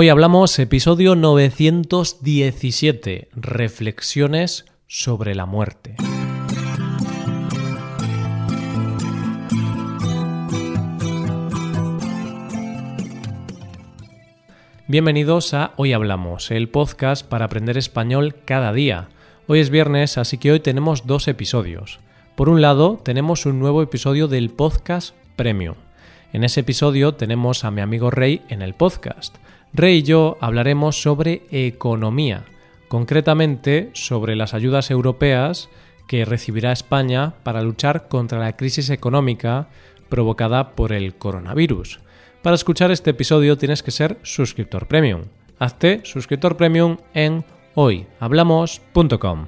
Hoy hablamos episodio 917, Reflexiones sobre la muerte. Bienvenidos a Hoy Hablamos, el podcast para aprender español cada día. Hoy es viernes, así que hoy tenemos dos episodios. Por un lado, tenemos un nuevo episodio del podcast Premium. En ese episodio tenemos a mi amigo Rey en el podcast. Rey y yo hablaremos sobre economía, concretamente sobre las ayudas europeas que recibirá España para luchar contra la crisis económica provocada por el coronavirus. Para escuchar este episodio tienes que ser suscriptor premium. Hazte suscriptor premium en hoyhablamos.com.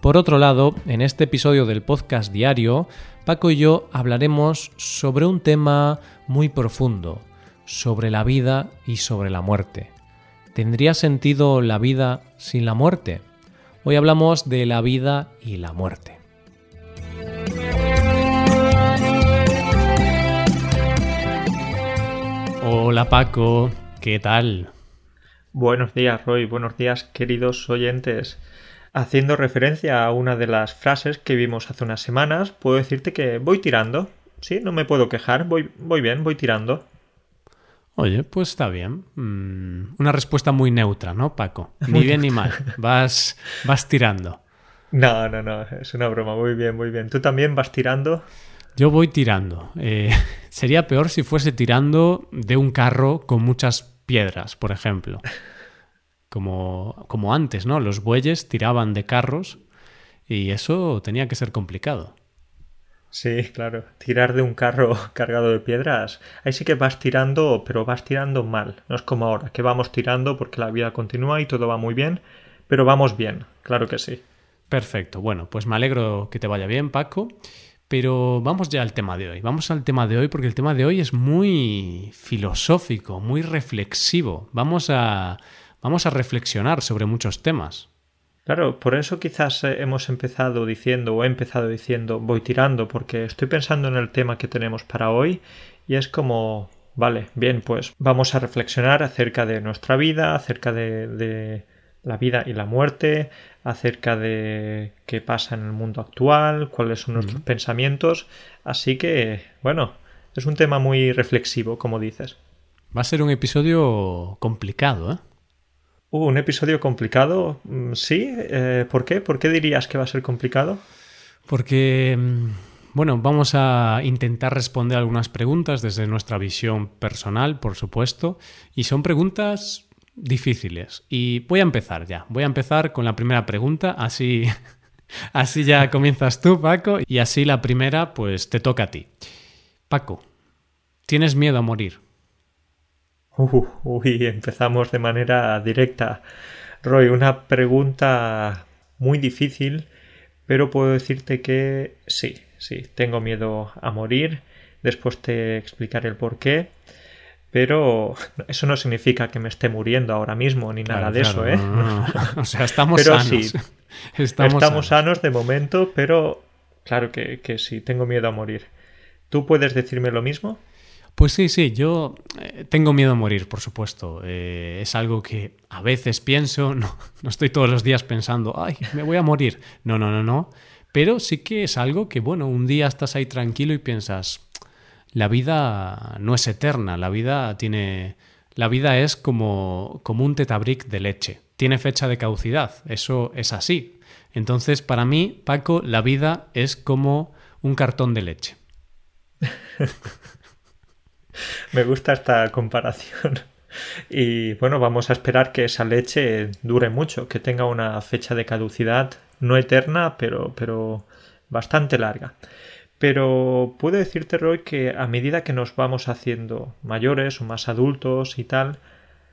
Por otro lado, en este episodio del podcast diario, Paco y yo hablaremos sobre un tema muy profundo, sobre la vida y sobre la muerte. ¿Tendría sentido la vida sin la muerte? Hoy hablamos de la vida y la muerte. Hola Paco, ¿qué tal? Buenos días Roy, buenos días queridos oyentes. Haciendo referencia a una de las frases que vimos hace unas semanas, puedo decirte que voy tirando. Sí, no me puedo quejar, voy, voy bien, voy tirando. Oye, pues está bien. Mm, una respuesta muy neutra, ¿no, Paco? Ni bien ni mal. Vas, vas tirando. No, no, no, es una broma. Muy bien, muy bien. ¿Tú también vas tirando? Yo voy tirando. Eh, sería peor si fuese tirando de un carro con muchas piedras, por ejemplo. Como, como antes, ¿no? Los bueyes tiraban de carros y eso tenía que ser complicado. Sí, claro. Tirar de un carro cargado de piedras. Ahí sí que vas tirando, pero vas tirando mal. No es como ahora, que vamos tirando porque la vida continúa y todo va muy bien, pero vamos bien, claro que sí. Perfecto. Bueno, pues me alegro que te vaya bien, Paco. Pero vamos ya al tema de hoy. Vamos al tema de hoy porque el tema de hoy es muy filosófico, muy reflexivo. Vamos a, vamos a reflexionar sobre muchos temas. Claro, por eso quizás eh, hemos empezado diciendo o he empezado diciendo voy tirando porque estoy pensando en el tema que tenemos para hoy y es como, vale, bien, pues vamos a reflexionar acerca de nuestra vida, acerca de, de la vida y la muerte, acerca de qué pasa en el mundo actual, cuáles son nuestros pensamientos. Así que, bueno, es un tema muy reflexivo, como dices. Va a ser un episodio complicado, ¿eh? Uh, un episodio complicado, mm, sí. Eh, ¿Por qué? ¿Por qué dirías que va a ser complicado? Porque, mm, bueno, vamos a intentar responder algunas preguntas desde nuestra visión personal, por supuesto, y son preguntas difíciles. Y voy a empezar ya. Voy a empezar con la primera pregunta, así, así ya comienzas tú, Paco, y así la primera, pues te toca a ti. Paco, ¿tienes miedo a morir? Uh, uy, empezamos de manera directa. Roy, una pregunta muy difícil, pero puedo decirte que sí, sí, tengo miedo a morir. Después te explicaré el por qué. Pero eso no significa que me esté muriendo ahora mismo ni nada de eso, ¿eh? o sea, estamos sanos. Sí, estamos, sanos. de momento, pero claro que, que sí, tengo miedo a morir. ¿Tú puedes decirme lo mismo? Pues sí, sí, yo eh, tengo miedo a morir, por supuesto. Eh, es algo que a veces pienso, no, no estoy todos los días pensando, ay, me voy a morir. No, no, no, no. Pero sí que es algo que, bueno, un día estás ahí tranquilo y piensas, la vida no es eterna, la vida tiene... La vida es como, como un tetabric de leche, tiene fecha de caducidad, eso es así. Entonces, para mí, Paco, la vida es como un cartón de leche. Me gusta esta comparación. Y bueno, vamos a esperar que esa leche dure mucho, que tenga una fecha de caducidad no eterna, pero, pero bastante larga. Pero puedo decirte, Roy, que a medida que nos vamos haciendo mayores o más adultos y tal,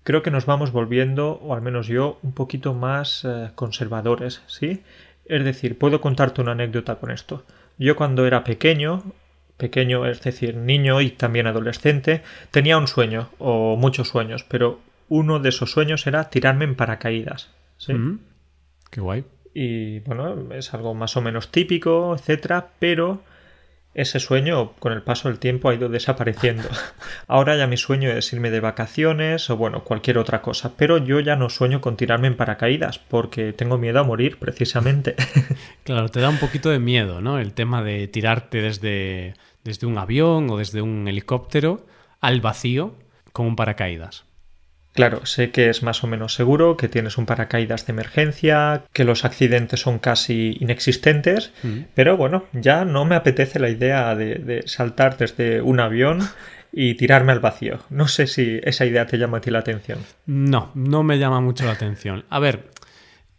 creo que nos vamos volviendo, o al menos yo, un poquito más eh, conservadores, ¿sí? Es decir, puedo contarte una anécdota con esto. Yo cuando era pequeño, pequeño, es decir, niño y también adolescente, tenía un sueño, o muchos sueños, pero uno de esos sueños era tirarme en paracaídas. ¿sí? Mm, qué guay. Y bueno, es algo más o menos típico, etcétera, pero ese sueño con el paso del tiempo ha ido desapareciendo. Ahora ya mi sueño es irme de vacaciones o bueno, cualquier otra cosa, pero yo ya no sueño con tirarme en paracaídas porque tengo miedo a morir precisamente. Claro, te da un poquito de miedo, ¿no? El tema de tirarte desde, desde un avión o desde un helicóptero al vacío con un paracaídas. Claro, sé que es más o menos seguro, que tienes un paracaídas de emergencia, que los accidentes son casi inexistentes, mm. pero bueno, ya no me apetece la idea de, saltar desde un avión y tirarme al vacío. No sé si esa idea te llama a ti la atención. No, no me llama mucho la atención. A ver,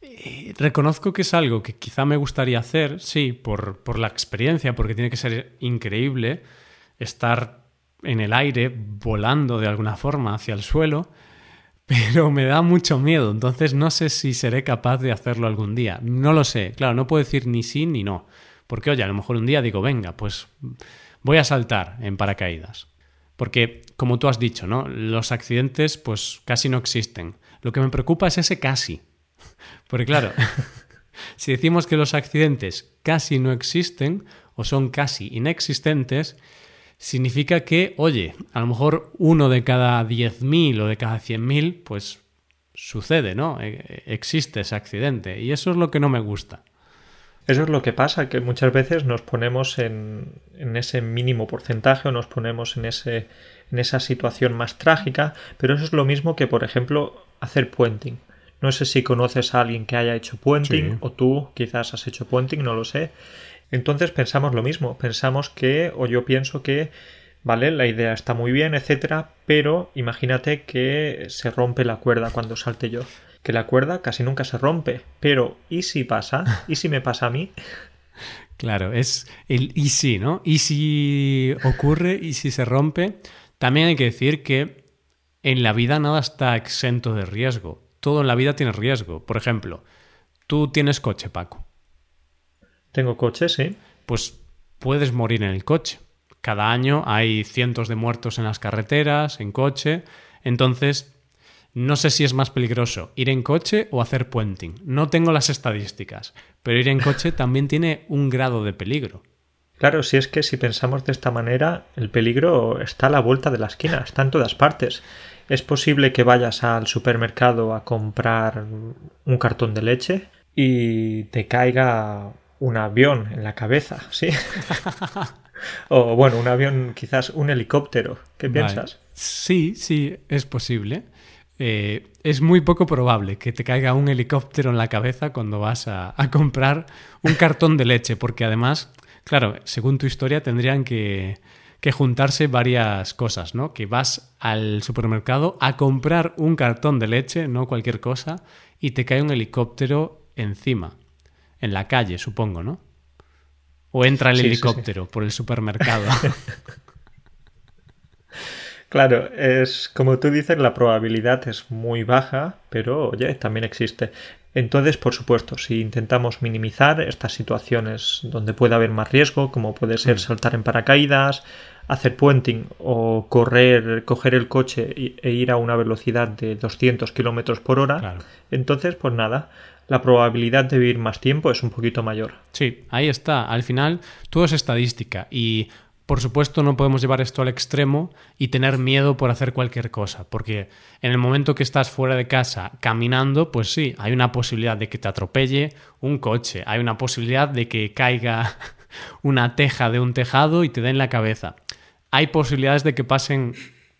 eh, reconozco que es algo que quizá me gustaría hacer, sí, por, por la experiencia, porque tiene que ser increíble estar en el aire, volando de alguna forma hacia el suelo pero me da mucho miedo, entonces no sé si seré capaz de hacerlo algún día. No lo sé, claro, no puedo decir ni sí ni no, porque oye, a lo mejor un día digo, venga, pues voy a saltar en paracaídas. Porque, como tú has dicho, ¿no? Los accidentes pues casi no existen. Lo que me preocupa es ese casi. Porque claro, si decimos que los accidentes casi no existen o son casi inexistentes, significa que, oye, a lo mejor uno de cada 10.000 o de cada 100.000, pues sucede, ¿no? E, existe ese accidente y eso es lo que no me gusta. Eso es lo que pasa, que muchas veces nos ponemos en, en ese mínimo porcentaje o nos ponemos en, ese, en esa situación más trágica, pero eso es lo mismo que, por ejemplo, hacer puenting. No sé si conoces a alguien que haya hecho puenting o tú quizás has hecho puenting, no lo sé. Entonces pensamos lo mismo, pensamos que, o yo pienso que, vale, la idea está muy bien, etcétera, pero imagínate que se rompe la cuerda cuando salte yo. Que la cuerda casi nunca se rompe, pero ¿y si pasa? ¿Y si me pasa a mí? Claro, es el y si, ¿no? Y si ocurre y si se rompe. También hay que decir que en la vida nada está exento de riesgo. Todo en la vida tiene riesgo. Por ejemplo, tú tienes coche, Paco. Tengo coche, sí. Pues puedes morir en el coche. Cada año hay cientos de muertos en las carreteras, en coche. Entonces, no sé si es más peligroso ir en coche o hacer puenting. No tengo las estadísticas, pero ir en coche también tiene un grado de peligro. Claro, si es que si pensamos de esta manera, el peligro está a la vuelta de la esquina, está en todas partes. Es posible que vayas al supermercado a comprar un cartón de leche y te caiga un avión en la cabeza, ¿sí? o bueno, un avión, quizás un helicóptero. ¿Qué piensas? Sí, sí, es posible. Eh, es muy poco probable que te caiga un helicóptero en la cabeza cuando vas a, comprar un cartón de leche, porque además, claro, según tu historia tendrían que, que juntarse varias cosas, ¿no? Que vas al supermercado a comprar un cartón de leche, no cualquier cosa, y te cae un helicóptero encima en la calle, supongo, ¿no? O entra el helicóptero por el supermercado. claro, es como tú dices, la probabilidad es muy baja, pero oye, también existe. Entonces, por supuesto, si intentamos minimizar estas situaciones donde puede haber más riesgo, como puede ser mm. saltar en paracaídas, hacer puenting o correr, coger el coche e ir a una velocidad de 200 kilómetros por hora, entonces, pues nada, la probabilidad de vivir más tiempo es un poquito mayor. Sí, ahí está. Al final, todo es estadística y por supuesto, no podemos llevar esto al extremo y tener miedo por hacer cualquier cosa, porque en el momento que estás fuera de casa caminando, pues sí, hay una posibilidad de que te atropelle un coche, hay una posibilidad de que caiga una teja de un tejado y te den la cabeza. Hay posibilidades de que pasen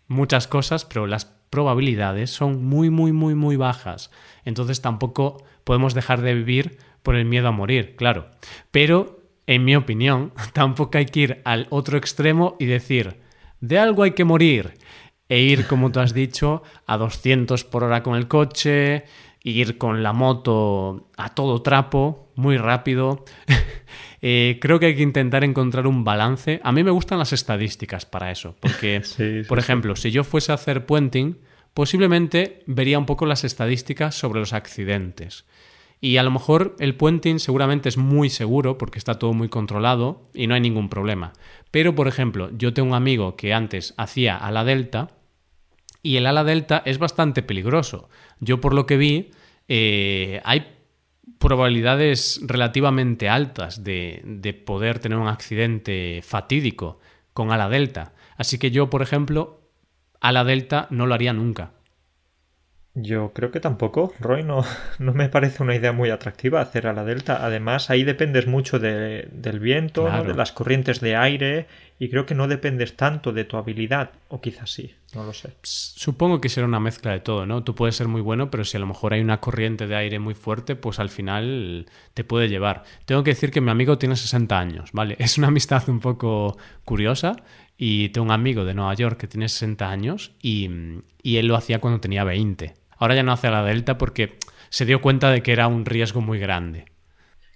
muchas cosas, pero las probabilidades son muy, muy, muy, muy bajas. Entonces tampoco podemos dejar de vivir por el miedo a morir, claro. Pero, en mi opinión, tampoco hay que ir al otro extremo y decir, de algo hay que morir. E ir, como tú has dicho, a 200 por hora con el coche, ir con la moto a todo trapo, muy rápido. Eh, creo que hay que intentar encontrar un balance. A mí me gustan las estadísticas para eso, porque, por ejemplo, si yo fuese a hacer puenting, posiblemente vería un poco las estadísticas sobre los accidentes. Y a lo mejor el puenting seguramente es muy seguro porque está todo muy controlado y no hay ningún problema. Pero, por ejemplo, yo tengo un amigo que antes hacía ala delta y el ala delta es bastante peligroso. Yo por lo que vi, eh, hay probabilidades relativamente altas de, de poder tener un accidente fatídico con ala delta. Así que yo, por ejemplo, ala delta no lo haría nunca. Yo creo que tampoco, Roy, no, no me parece una idea muy atractiva hacer a la delta. Además, ahí dependes mucho de, del viento, de las corrientes de aire, y creo que no dependes tanto de tu habilidad, o quizás sí, no lo sé. Supongo que será una mezcla de todo, ¿no? Tú puedes ser muy bueno, pero si a lo mejor hay una corriente de aire muy fuerte, pues al final te puede llevar. Tengo que decir que mi amigo tiene 60 años, ¿vale? Es una amistad un poco curiosa. Y tengo un amigo de Nueva York que tiene 60 años y, y él lo hacía cuando tenía 20 Ahora ya no hace la Delta porque se dio cuenta de que era un riesgo muy grande.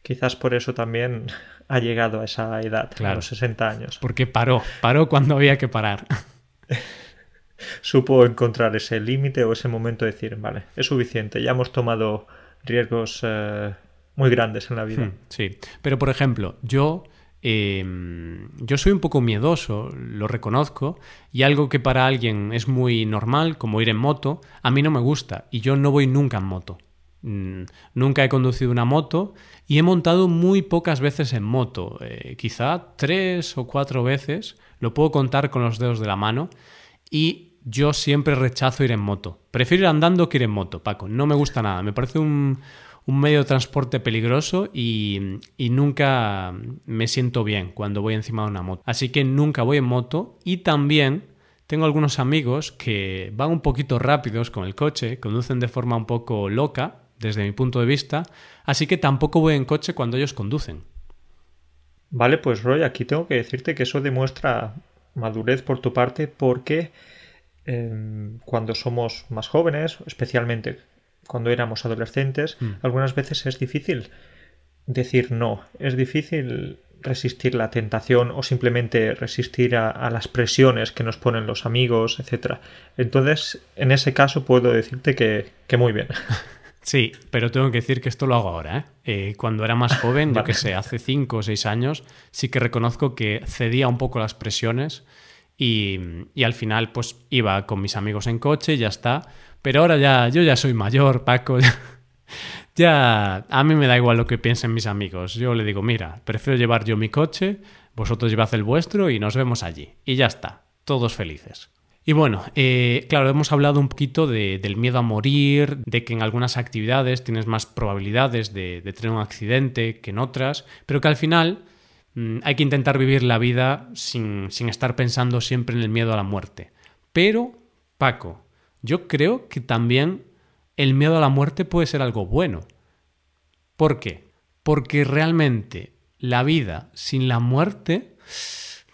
Quizás por eso también ha llegado a esa edad, a los 60 años. Porque paró, paró cuando había que parar. Supo encontrar ese límite o ese momento de decir, vale, es suficiente, ya hemos tomado riesgos eh, muy grandes en la vida. Hmm, sí, pero por ejemplo, yo Em, yo soy un poco miedoso, lo reconozco, y algo que para alguien es muy normal, como ir en moto, a mí no me gusta, y yo no voy nunca en moto. Mm, nunca he conducido una moto y he montado muy pocas veces en moto, eh, quizá tres o cuatro veces, lo puedo contar con los dedos de la mano, y yo siempre rechazo ir en moto. Prefiero ir andando que ir en moto, Paco, no me gusta nada, me parece un, un medio de transporte peligroso y, nunca me siento bien cuando voy encima de una moto. Así que nunca voy en moto y también tengo algunos amigos que van un poquito rápidos con el coche, conducen de forma un poco loca desde mi punto de vista, así que tampoco voy en coche cuando ellos conducen. Vale, pues Roy, aquí tengo que decirte que eso demuestra madurez por tu parte porque em, cuando somos más jóvenes, especialmente cuando éramos adolescentes, mm. algunas veces es difícil decir no, es difícil resistir la tentación o simplemente resistir a, las presiones que nos ponen los amigos, etc. Entonces, en ese caso puedo decirte que, muy bien. Sí, pero tengo que decir que esto lo hago ahora. ¿eh? eh cuando era más joven, yo que sé, hace cinco o seis años, sí que reconozco que cedía un poco las presiones y, y al final pues iba con mis amigos en coche y ya está pero ahora ya, yo ya soy mayor, Paco. Ya, a mí me da igual lo que piensen mis amigos. Yo le digo, mira, prefiero llevar yo mi coche, vosotros llevad el vuestro y nos vemos allí. Y ya está, todos felices. Y bueno, eh, claro, hemos hablado un poquito del miedo a morir, de que en algunas actividades tienes más probabilidades de, tener un accidente que en otras, pero que al final mm, hay que intentar vivir la vida sin, sin estar pensando siempre en el miedo a la muerte. Pero, Paco, yo creo que también el miedo a la muerte puede ser algo bueno. ¿Por qué? Porque realmente la vida sin la muerte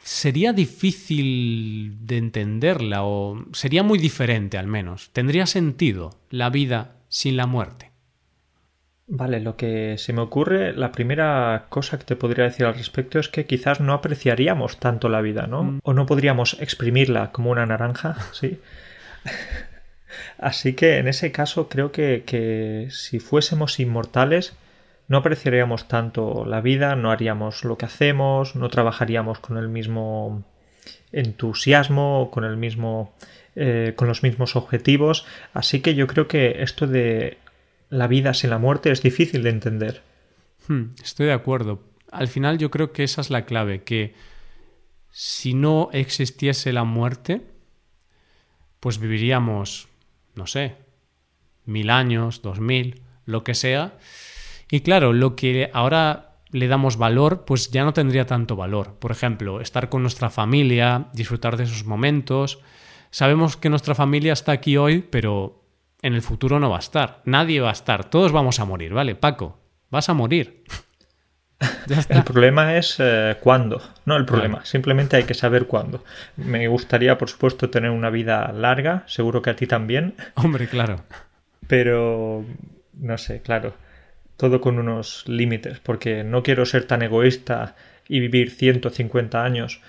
sería difícil de entenderla o sería muy diferente al menos. ¿Tendría sentido la vida sin la muerte? Vale, lo que se me ocurre, la primera cosa que te podría decir al respecto es que quizás no apreciaríamos tanto la vida, ¿no? Mm. O no podríamos exprimirla como una naranja, ¿sí? Así que en ese caso creo que, si fuésemos inmortales no apreciaríamos tanto la vida, no haríamos lo que hacemos, no trabajaríamos con el mismo entusiasmo, con el mismo eh, con los mismos objetivos. Así que yo creo que esto de la vida sin la muerte es difícil de entender. Hmm, estoy de acuerdo. Al final yo creo que esa es la clave, que si no existiese la muerte, pues viviríamos no sé, mil años, dos mil, lo que sea. Y claro, lo que ahora le damos valor, pues ya no tendría tanto valor. Por ejemplo, estar con nuestra familia, disfrutar de esos momentos. Sabemos que nuestra familia está aquí hoy, pero en el futuro no va a estar. Nadie va a estar. Todos vamos a morir, ¿vale? Paco, vas a morir. El problema es eh, cuándo, no el problema, simplemente hay que saber cuándo. Me gustaría, por supuesto, tener una vida larga, seguro que a ti también. Hombre, claro. Pero, no sé, claro, todo con unos límites, porque no quiero ser tan egoísta y vivir 150 años.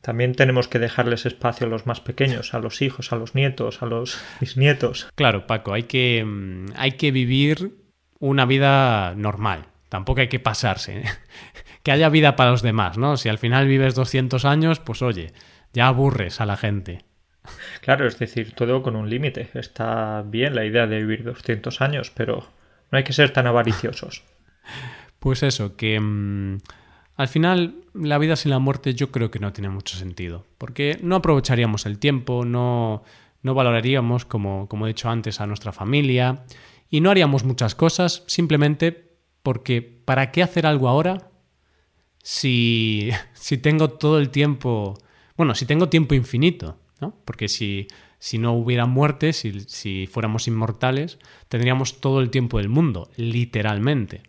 También tenemos que dejarles espacio a los más pequeños, a los hijos, a los nietos, a los bisnietos. Claro, Paco, hay que, mm, hay que vivir una vida normal, tampoco hay que pasarse. ¿eh? que haya vida para los demás, ¿no? Si al final vives 200 años, pues oye, ya aburres a la gente. Claro, es decir, todo con un límite. Está bien la idea de vivir 200 años, pero no hay que ser tan avariciosos. Pues eso, que mm, al final la vida sin la muerte yo creo que no tiene mucho sentido, porque no aprovecharíamos el tiempo, no, no valoraríamos, como, como he dicho antes, a nuestra familia y no haríamos muchas cosas simplemente porque ¿para qué hacer algo ahora si, si tengo todo el tiempo, bueno, si tengo tiempo infinito, ¿no? Porque si, si no hubiera muerte, si, si fuéramos inmortales, tendríamos todo el tiempo del mundo, literalmente.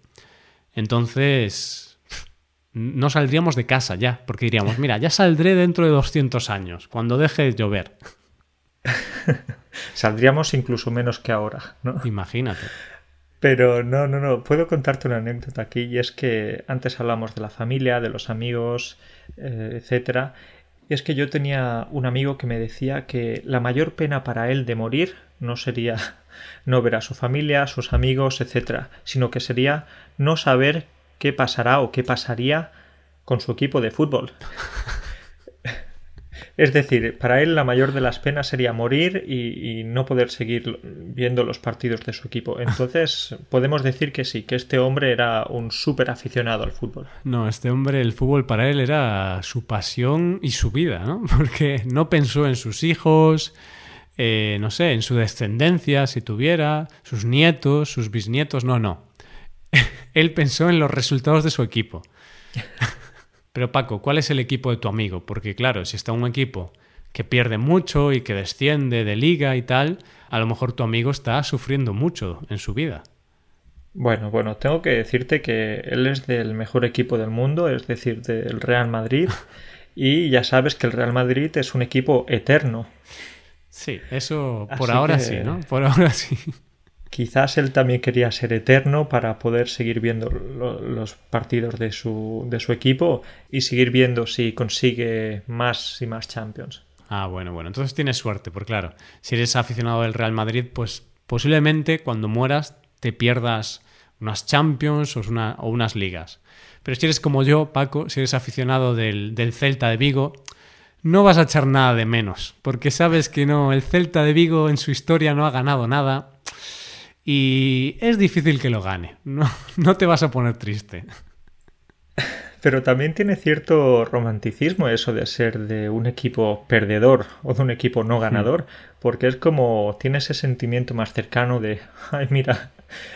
Entonces, no saldríamos de casa ya, porque diríamos, mira, ya saldré dentro de 200 años, cuando deje de llover. Saldríamos incluso menos que ahora, ¿no? Imagínate. Pero no, no, no. Puedo contarte una anécdota aquí y es que antes hablamos de la familia, de los amigos, eh, etcétera. Y es que yo tenía un amigo que me decía que la mayor pena para él de morir no sería no ver a su familia, a sus amigos, etcétera, sino que sería no saber qué pasará o qué pasaría con su equipo de fútbol. Es decir, para él la mayor de las penas sería morir y, no poder seguir viendo los partidos de su equipo. Entonces, podemos decir que sí, que este hombre era un súper aficionado al fútbol. No, este hombre, el fútbol para él era su pasión y su vida, ¿no? Porque no pensó en sus hijos, eh, no sé, en su descendencia, si tuviera, sus nietos, sus bisnietos, no, no. él pensó en los resultados de su equipo. Pero Paco, ¿cuál es el equipo de tu amigo? Porque claro, si está un equipo que pierde mucho y que desciende de liga y tal, a lo mejor tu amigo está sufriendo mucho en su vida. Bueno, bueno, tengo que decirte que él es del mejor equipo del mundo, es decir, del Real Madrid, y ya sabes que el Real Madrid es un equipo eterno. Sí, eso por ahora sí, ¿no? Por ahora sí. Quizás él también quería ser eterno para poder seguir viendo los partidos de su, de su equipo y seguir viendo si consigue más y más Champions. Ah, bueno, bueno. Entonces tienes suerte, porque claro, si eres aficionado del Real Madrid, pues posiblemente cuando mueras te pierdas unas Champions o, una, o unas ligas. Pero si eres como yo, Paco, si eres aficionado del, del Celta de Vigo, no vas a echar nada de menos, porque sabes que no, el Celta de Vigo en su historia no ha ganado nada y es difícil que lo gane. No, no te vas a poner triste. Pero también tiene cierto romanticismo eso de ser de un equipo perdedor o de un equipo no ganador, porque es como tiene ese sentimiento más cercano de, ay mira,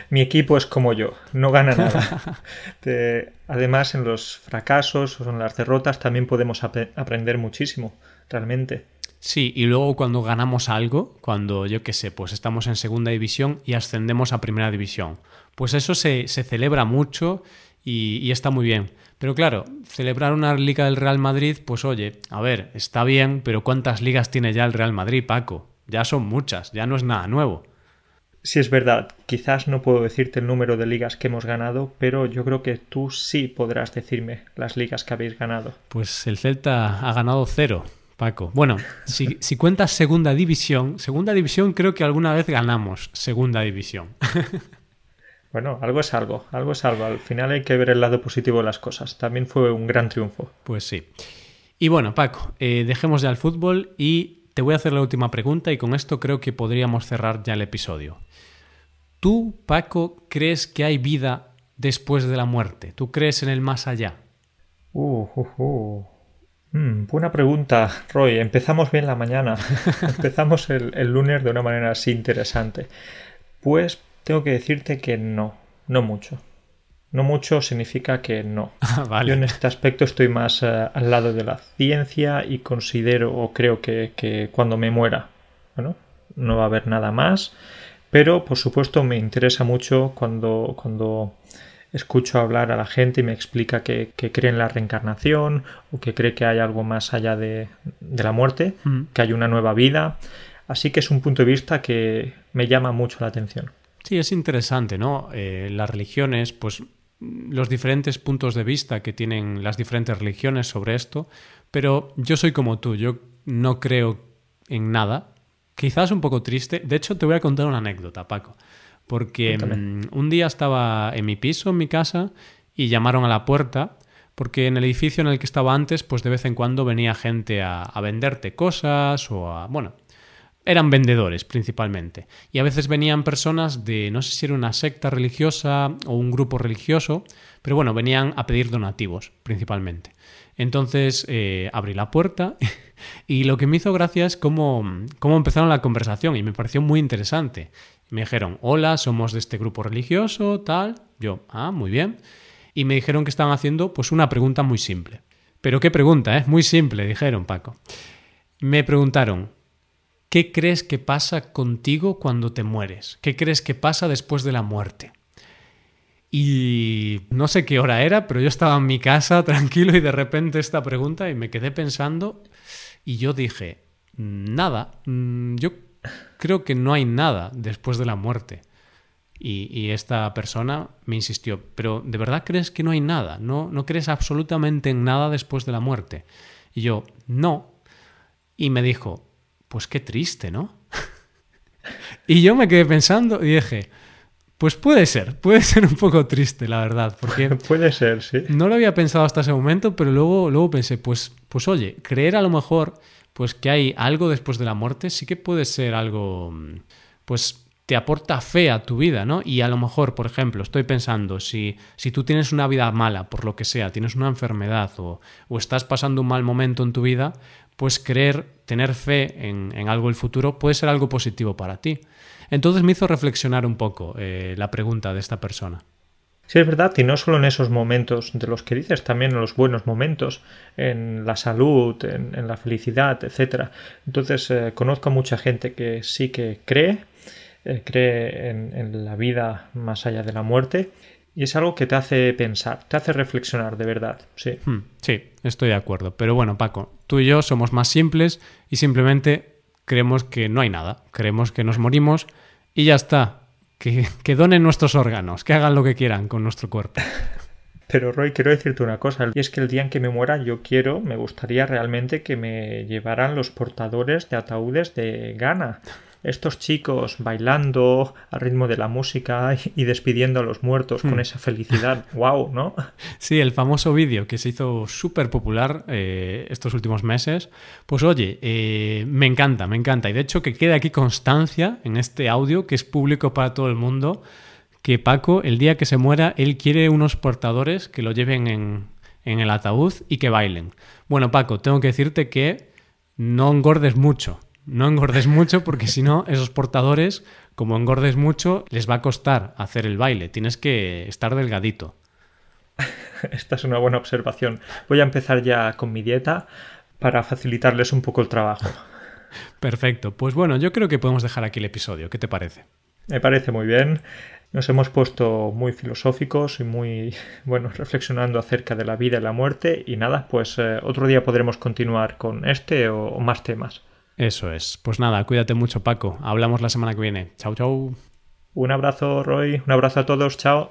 mi equipo es como yo, no gana nada. además en los fracasos o en las derrotas también podemos aprender muchísimo, realmente. Sí, y luego cuando ganamos algo, cuando yo qué sé, pues estamos en segunda división y ascendemos a primera división, pues eso se, celebra mucho y, y, está muy bien. Pero claro, celebrar una liga del Real Madrid, pues oye, a ver, está bien, pero ¿cuántas ligas tiene ya el Real Madrid, Paco? Ya son muchas, ya no es nada nuevo. Sí, es verdad, quizás no puedo decirte el número de ligas que hemos ganado, pero yo creo que tú sí podrás decirme las ligas que habéis ganado. Pues el Celta ha ganado cero. Paco. Bueno, si, si, cuentas segunda división, segunda división creo que alguna vez ganamos segunda división. Bueno, algo es algo, algo es algo. Al final hay que ver el lado positivo de las cosas. También fue un gran triunfo. Pues sí. Y bueno, Paco, eh, dejemos ya el fútbol y te voy a hacer la última pregunta y con esto creo que podríamos cerrar ya el episodio. ¿Tú, Paco, crees que hay vida después de la muerte? ¿Tú crees en el más allá? Uh, uh, uh. Mm, buena pregunta, Roy. Empezamos bien la mañana. Empezamos el, lunes de una manera así interesante. Pues tengo que decirte que no, no mucho. No mucho significa que no. Ah, Yo en este aspecto estoy más eh, al lado de la ciencia y considero o creo que, que cuando me muera, bueno, no va a haber nada más. Pero por supuesto me interesa mucho cuando, cuando escucho hablar a la gente y me explica que, cree en la reencarnación o que cree que hay algo más allá de, la muerte, mm. que hay una nueva vida. Así que es un punto de vista que me llama mucho la atención. Sí, es interesante, ¿no? Eh, las religiones, pues los diferentes puntos de vista que tienen las diferentes religiones sobre esto, pero yo soy como tú, yo no creo en nada. Quizás un poco triste. De hecho, te voy a contar una anécdota, Paco. Porque mm, un día estaba en mi piso, en mi casa, y llamaron a la puerta, porque en el edificio en el que estaba antes, pues de vez en cuando venía gente a, venderte cosas o a, bueno, eran vendedores principalmente. Y a veces venían personas de, no sé si era una secta religiosa o un grupo religioso, pero bueno, venían a pedir donativos principalmente. Entonces eh, abrí la puerta y lo que me hizo gracia es cómo, cómo empezaron la conversación y me pareció muy interesante. Me dijeron, hola, somos de este grupo religioso, tal. Yo, ah, muy bien. Y me dijeron que estaban haciendo pues una pregunta muy simple. Pero qué pregunta, ¿eh? Muy simple, dijeron Paco. Me preguntaron, ¿qué crees que pasa contigo cuando te mueres? ¿Qué crees que pasa después de la muerte? Y no sé qué hora era, pero yo estaba en mi casa tranquilo y de repente esta pregunta y me quedé pensando y yo dije, nada, mm, yo creo que no hay nada después de la muerte. Y, esta persona me insistió, pero ¿de verdad crees que no hay nada? ¿No, ¿No crees absolutamente en nada después de la muerte? Y yo, no. Y me dijo, pues qué triste, ¿no? y yo me quedé pensando y dije, pues puede ser, puede ser un poco triste, la verdad, porque puede ser, sí. No lo había pensado hasta ese momento, pero luego, luego pensé, pues, pues oye, creer a lo mejor, pues que hay algo después de la muerte, sí que puede ser algo, pues te aporta fe a tu vida, ¿no? Y a lo mejor, por ejemplo, estoy pensando, si, si tú tienes una vida mala, por lo que sea, tienes una enfermedad o, o estás pasando un mal momento en tu vida, pues creer, tener fe en, en algo del futuro puede ser algo positivo para ti. Entonces me hizo reflexionar un poco eh, la pregunta de esta persona. Sí, es verdad, y no solo en esos momentos de los que dices, también en los buenos momentos, en la salud, en, la felicidad, etc. Entonces, eh, conozco a mucha gente que sí que cree, eh, cree en, la vida más allá de la muerte, y es algo que te hace pensar, te hace reflexionar de verdad, sí. Hmm, sí, estoy de acuerdo. Pero bueno, Paco, tú y yo somos más simples y simplemente creemos que no hay nada, creemos que nos morimos y ya está. Que, donen nuestros órganos, que hagan lo que quieran con nuestro cuerpo. Pero Roy, quiero decirte una cosa, y es que el día en que me muera yo quiero, me gustaría realmente que me llevaran los portadores de ataúdes de Ghana estos chicos bailando al ritmo de la música y despidiendo a los muertos con hmm. esa felicidad. ¡Wow! ¿No? Sí, el famoso vídeo que se hizo súper popular eh, estos últimos meses. Pues oye, eh, me encanta, me encanta. Y de hecho que quede aquí constancia en este audio que es público para todo el mundo que Paco, el día que se muera, él quiere unos portadores que lo lleven en, en el ataúd y que bailen. Bueno, Paco, tengo que decirte que no engordes mucho no engordes mucho porque si no, esos portadores, como engordes mucho, les va a costar hacer el baile. Tienes que estar delgadito. Esta es una buena observación. Voy a empezar ya con mi dieta para facilitarles un poco el trabajo. Perfecto. Pues bueno, yo creo que podemos dejar aquí el episodio. ¿Qué te parece? Me parece muy bien. Nos hemos puesto muy filosóficos y muy, bueno, reflexionando acerca de la vida y la muerte. Y nada, pues eh, otro día podremos continuar con este o más temas. Eso es. Pues nada, cuídate mucho, Paco. Hablamos la semana que viene. Chau, chau. Un abrazo, Roy. Un abrazo a todos. Chao.